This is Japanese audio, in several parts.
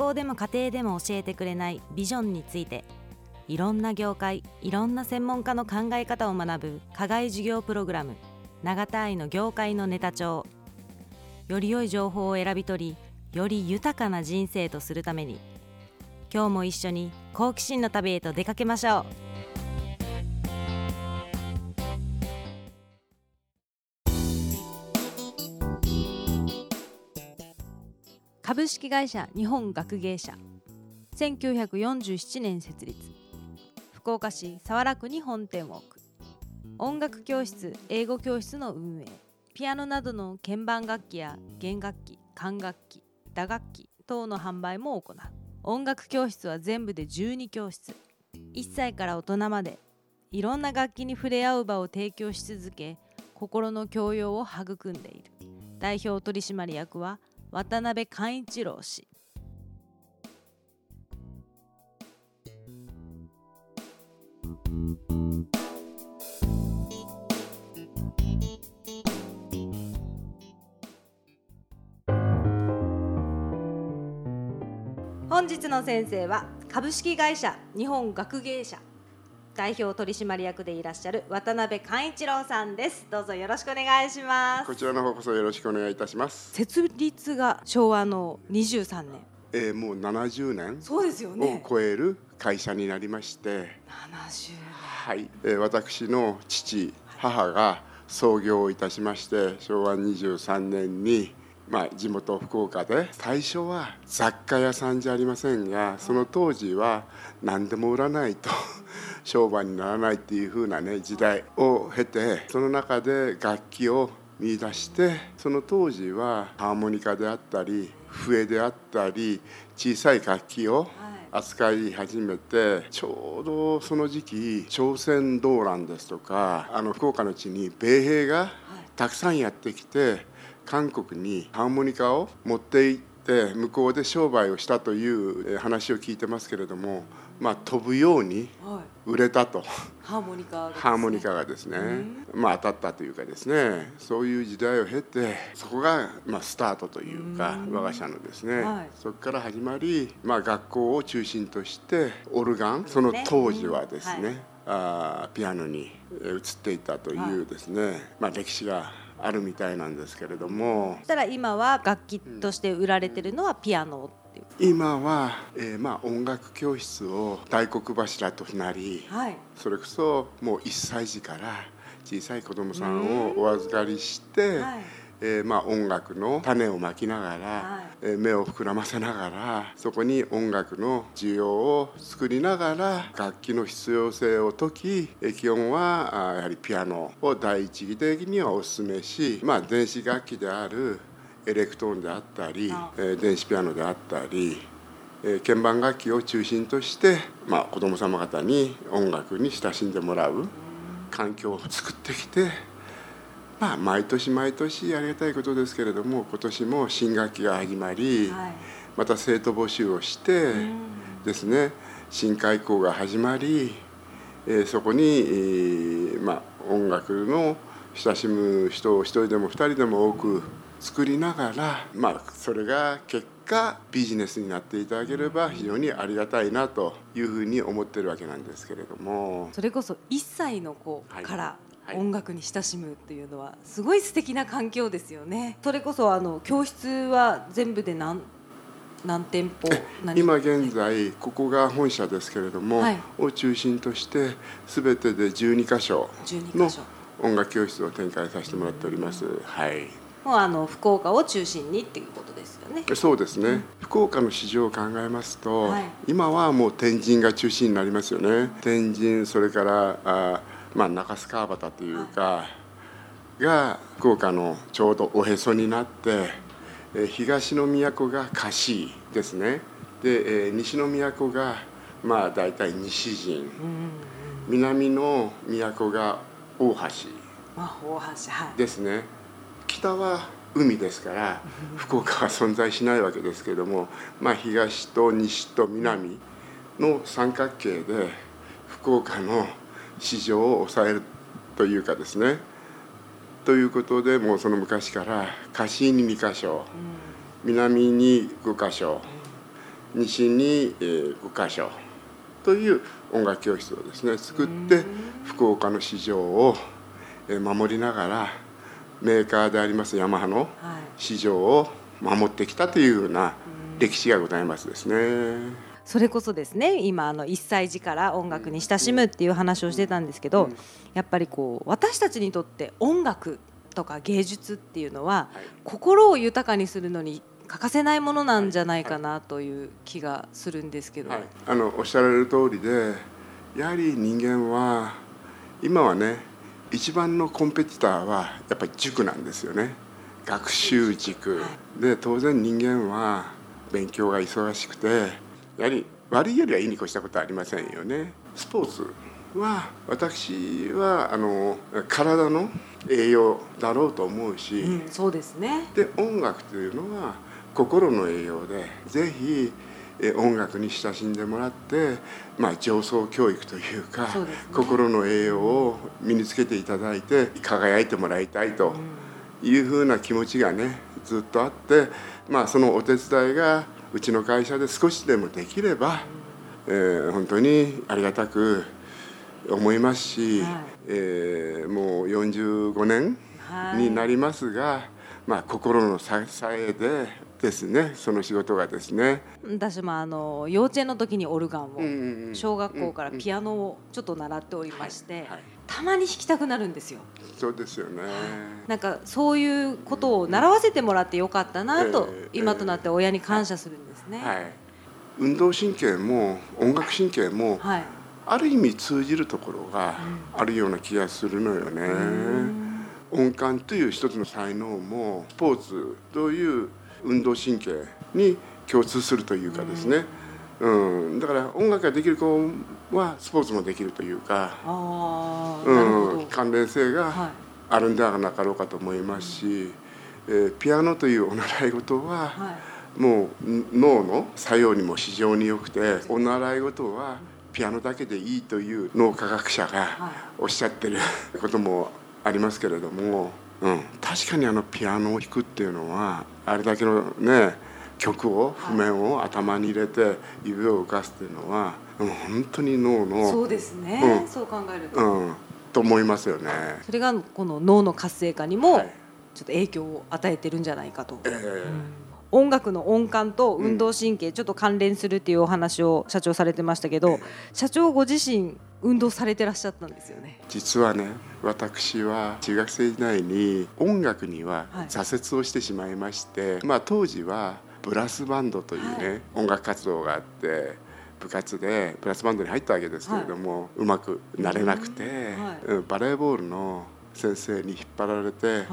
校でも家庭でも教えてくれないビジョンについていろんな業界いろんな専門家の考え方を学ぶ課外授業プログラム永田愛の業界のネタ帳より良い情報を選び取りより豊かな人生とするために今日も一緒に好奇心の旅へと出かけましょう。株式会社日本学芸社。1947年設立。福岡市早良区に本店を置く。音楽教室英語教室の運営。ピアノなどの鍵盤楽器や弦楽器管楽器打楽器等の販売も行う。音楽教室は全部で12教室。1歳から大人まで。いろんな楽器に触れ合う場を提供し続け心の教養を育んでいる。代表取締役は渡辺寛一郎氏。本日の先生は株式会社日本学芸社。代表取締役でいらっしゃる渡辺寛一郎さんです。どうぞよろしくお願いします。こちらの方こそよろしくお願いいたします。設立が昭和の23年。えー、もう70年そうですよをね超える会社になりまして、70はい、えー私の父、母が創業いたしまして、昭和23年に。まあ、地元福岡で最初は雑貨屋さんじゃありませんがその当時は何でも売らないと 商売にならないっていう風なね時代を経てその中で楽器を見出してその当時はハーモニカであったり笛であったり小さい楽器を扱い始めてちょうどその時期朝鮮動乱ですとかあの福岡の地に米兵がたくさんやってきて韓国にハーモニカを持って行って向こうで商売をしたというえー話を聞いてますけれども、まあ、飛ぶようにはい。売れたと。ハーモニカですね。ハーモニカがですね、まあ当たったというかですね。そういう時代を経てそこがまあスタートというか我が社のですね、はい。そこから始まり、まあ、学校を中心としてオルガンその当時はですね、うん。はい。あーピアノにえー移っていったというですね、まあ、歴史があるみたいなんですけれども。そしたら今は楽器として売られてるのはピアノっていう。今は、えーまあ、音楽教室を大黒柱となり、はい。それこそもう1歳児から小さい子どもさんをお預かりして、はいえーまあ、音楽の種をまきながら、はい。えー目を膨らませながらそこに音楽の需要を作りながら楽器の必要性を解きえー基本はやはりピアノを第一義的にはお勧めし、まあ、電子楽器であるエレクトーンであったりあ、えー電子ピアノであったりえー鍵盤楽器を中心として、まあ、子ども様方に音楽に親しんでもらう環境を作ってきて、まあ、毎年毎年ありがたいことですけれども今年も新学期が始まり、はい。また生徒募集をしてですね新開校が始まり、えーそこに、えーまあ、音楽の親しむ人を一人でも二人でも多く作りながら、まあ、それが結果ビジネスになっていただければ非常にありがたいなというふうに思ってるわけなんですけれども。それこそ1歳の子はいからはい音楽に親しむっていうのはすごい素敵な環境ですよねそれこそあの教室は全部で何何店舗何？今現在ここが本社ですけれども、はいを中心として全てで12箇所12の箇所音楽教室を展開させてもらっております。はい。もうあの福岡を中心にっていうことですよねそうですね。福岡の市場を考えますと、はい今はもう天神が中心になりますよね。天神それからあまあ中洲川端というか、が福岡のちょうどおへそになって、えー東の都が香椎ですね。で、えー西の都がまあ大体西陣、南の都が大橋。ですね北は海ですから福岡は存在しないわけですけれども、まあ、東と西と南の三角形で福岡の市場を抑えるというかですね。ということでもうその昔から河岸に2箇所南に5箇所西に、えー、5箇所という音楽教室をですね作って福岡の市場を、えー、守りながらメーカーでありますヤマハの市場を守ってきたというような歴史がございますですね。それこそですね今あの1歳児から音楽に親しむっていう話をしてたんですけど、やっぱりこう私たちにとって音楽とか芸術っていうのは、心を豊かにするのに欠かせないものなんじゃないかなという気がするんですけど、はい、あのおっしゃられる通りでやはり人間は今はね一番のコンペティターはやっぱり塾なんですよね。学習塾、で当然人間は勉強が忙しくてやはり悪いよりはいいに越したことはありませんよね。スポーツは私はあの体の栄養だろうと思うし、うん、そうですね。で音楽というのは心の栄養でぜひ音楽に親しんでもらって、まあ、上層教育というか、ね、心の栄養を身につけていただいて輝いてもらいたいというふうな気持ちがねずっとあって、まあ、そのお手伝いがうちの会社で少しでもできれば、えー、本当にありがたく思いますし、はい、えー、もう45年になりますが、はい、まあ、心の支えでですねその仕事がですね。私もあの幼稚園の時にオルガンを、小学校からピアノをちょっと習っておりまして、たまに弾きたくなるんですよ。そうですよね。なんかそういうことを習わせてもらってよかったなと、えー、今となって親に感謝するんですね。はい、運動神経も音楽神経も、はい、ある意味通じるところがあるような気がするのよね。音感という一つの才能もスポーツという運動神経に共通するというかですね、うん、だから音楽ができる子はスポーツもできるというか、うん、関連性があるんではなかろうかと思いますし、はい、えー、ピアノというお習い事は、はい、もう脳の作用にも非常に良くてお習い事はピアノだけでいいという脳科学者がおっしゃってることもありますけれども。うん、確かにあのピアノを弾くっていうのはあれだけのね曲を譜面を頭に入れて指を動かすっていうのは、うん、本当に脳のそうですね、うん、そう考えると、うん、と思いますよね。それがこの脳の活性化にもちょっと影響を与えてるんじゃないかと、えー、音楽の音感と運動神経ちょっと関連するっていうお話を社長されてましたけど、社長ご自身運動されてらっしゃったんですよね。実はね私は中学生時代に音楽には挫折をしてしまいまして、はい、まあ当時はブラスバンドというね、はい、音楽活動があって部活でブラスバンドに入ったわけですけれども、はい、うまくなれなくて、うん、バレーボールの先生に引っ張られて、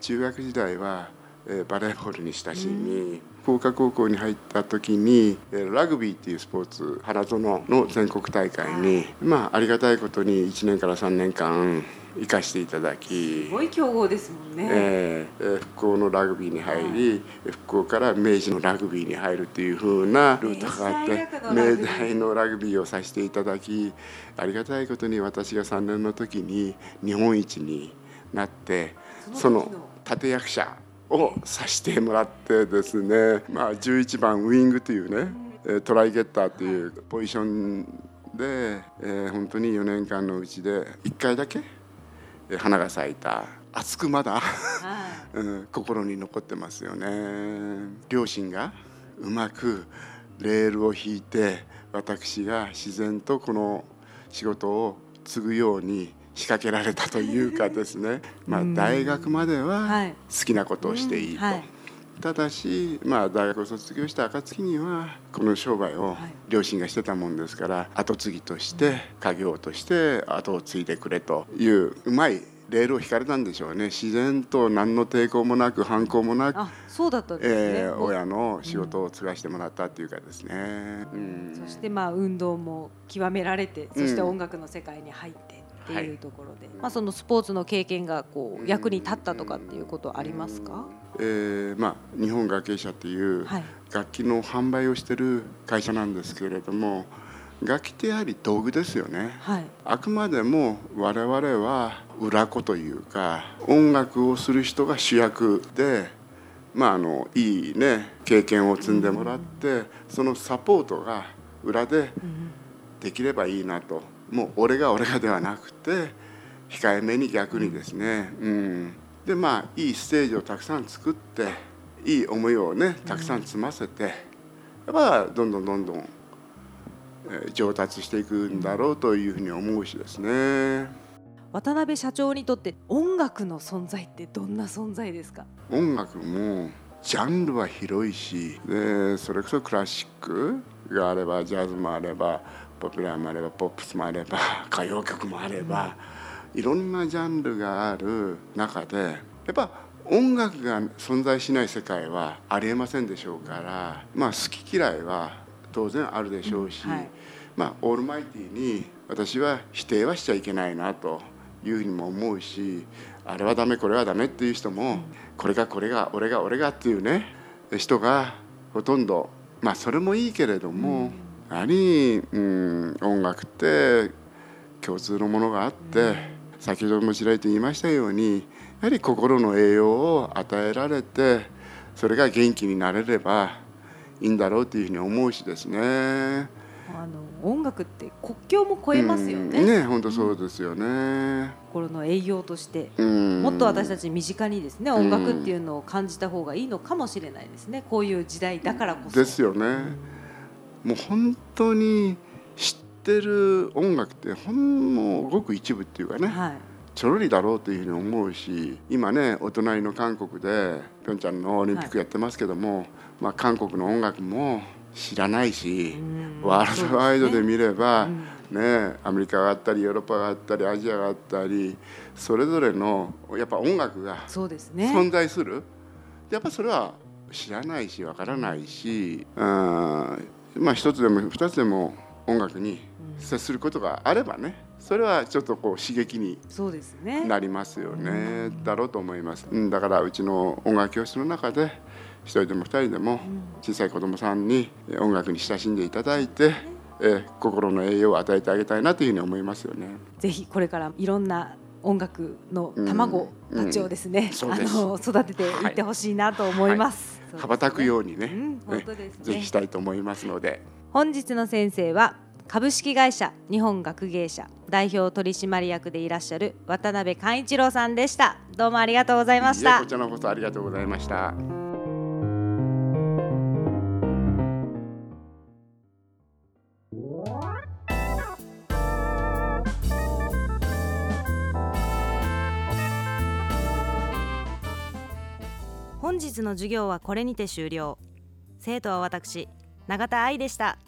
中学時代はえバレーボールに親しみ、福岡高校に入った時にラグビーっていうスポーツ花園の全国大会に、まあありがたいことに1年から3年間行かしていただき。すごい強豪ですもんね、えー、復興のラグビーに入り、はい、復興から明治のラグビーに入るっていうふうなルートがあって明大のラグビー。をさせていただきありがたいことに私が3年の時に日本一になってその立役者をさせてもらってですね、まあ、11番ウイングというねトライゲッターというポジションで、えー、本当に4年間のうちで1回だけ花が咲いた。熱くまだ。うん、心に残ってますよね。両親がうまくレールを引いて私が自然とこの仕事を継ぐように仕掛けられたというかですね、まあ、大学までは好きなことをしていいと。ただし、まあ、大学を卒業した暁にはこの商売を両親がしてたもんですから後継ぎとして家業として後を継いでくれといううまいレールを引かれたんでしょうね。自然と何の抵抗もなく反抗もなくそうだったんですね、えー、親の仕事を継がしてもらったっていうかですね、うん、そしてまあ運動も極められてそして音楽の世界に入って、っていうところで、はい、まあ、そのスポーツの経験がこう役に立ったとかっていうことありますか、えーまあ、日本楽器社っていう楽器の販売をしてる会社なんですけれども楽器ってやはり道具ですよね、はい、あくまでも我々は裏子というか音楽をする人が主役でまあ、あのいいね経験を積んでもらってそのサポートが裏でできればいいなと。もう俺が俺がではなくて控えめに逆にですね、うん、でまあいいステージをたくさん作っていい思いをねたくさん積ませてやっぱどんどんどんどん上達していくんだろうというふうに思うしですね。渡辺社長にとって音楽の存在ってどんな存在ですか？音楽もジャンルは広いしでそれこそクラシックがあればジャズもあればポピュラーもあればポップスもあれば歌謡曲もあれば、いろんなジャンルがある中でやっぱ音楽が存在しない世界はありえませんでしょうからまあ好き嫌いは当然あるでしょうし、はい、まあオールマイティに私は否定はしちゃいけないなというふうにも思うしあれはダメこれはダメっていう人も、これがこれが俺が俺がっていうね人がほとんどまあそれもいいけれども、やはり、うん、音楽って共通のものがあって、先ほどもちらりと言いましたようにやはり心の栄養を与えられてそれが元気になれればいいんだろうというふうに思うしですね。あの音楽って国境も超えますよね。ね本当そうですよね。心の栄養として、もっと私たち身近にですね音楽っていうのを感じた方がいいのかもしれないですね。こういう時代だからこそ。ですよね。もう本当に知ってる音楽ってほんのごく一部っていうかね。はい。ちょろりだろうというふうに思うし今ねお隣の韓国でピョンチャンのオリンピックやってますけども、はい、まあ、韓国の音楽も知らないし、ワールドワイドで見れば、ね、アメリカがあったりヨーロッパがあったりアジアがあったりそれぞれのやっぱ音楽が存在する。やっぱそれは知らないしわからないし、うん、まあ一つでも二つでも音楽に接することがあればねそれはちょっとこう刺激になりますよね。だろうと思います、うん、だからうちの音楽教室の中で一人でも二人でも小さい子どもさんに音楽に親しんでいただいて、え心の栄養を与えてあげたいなというふうに思いますよね。ぜひこれからいろんな音楽の卵たちをですね、うん。うん、あの育てていってほしいなと思います。はい。はい、羽ばたくようにね、うん、本当ですね。ぜひしたいと思いますので。本日の先生は株式会社日本学芸社代表取締役でいらっしゃる渡辺寛一郎さんでした。どうもありがとうございました。こちらこそありがとうございました。本日の授業はこれにて終了生徒は私永田愛でした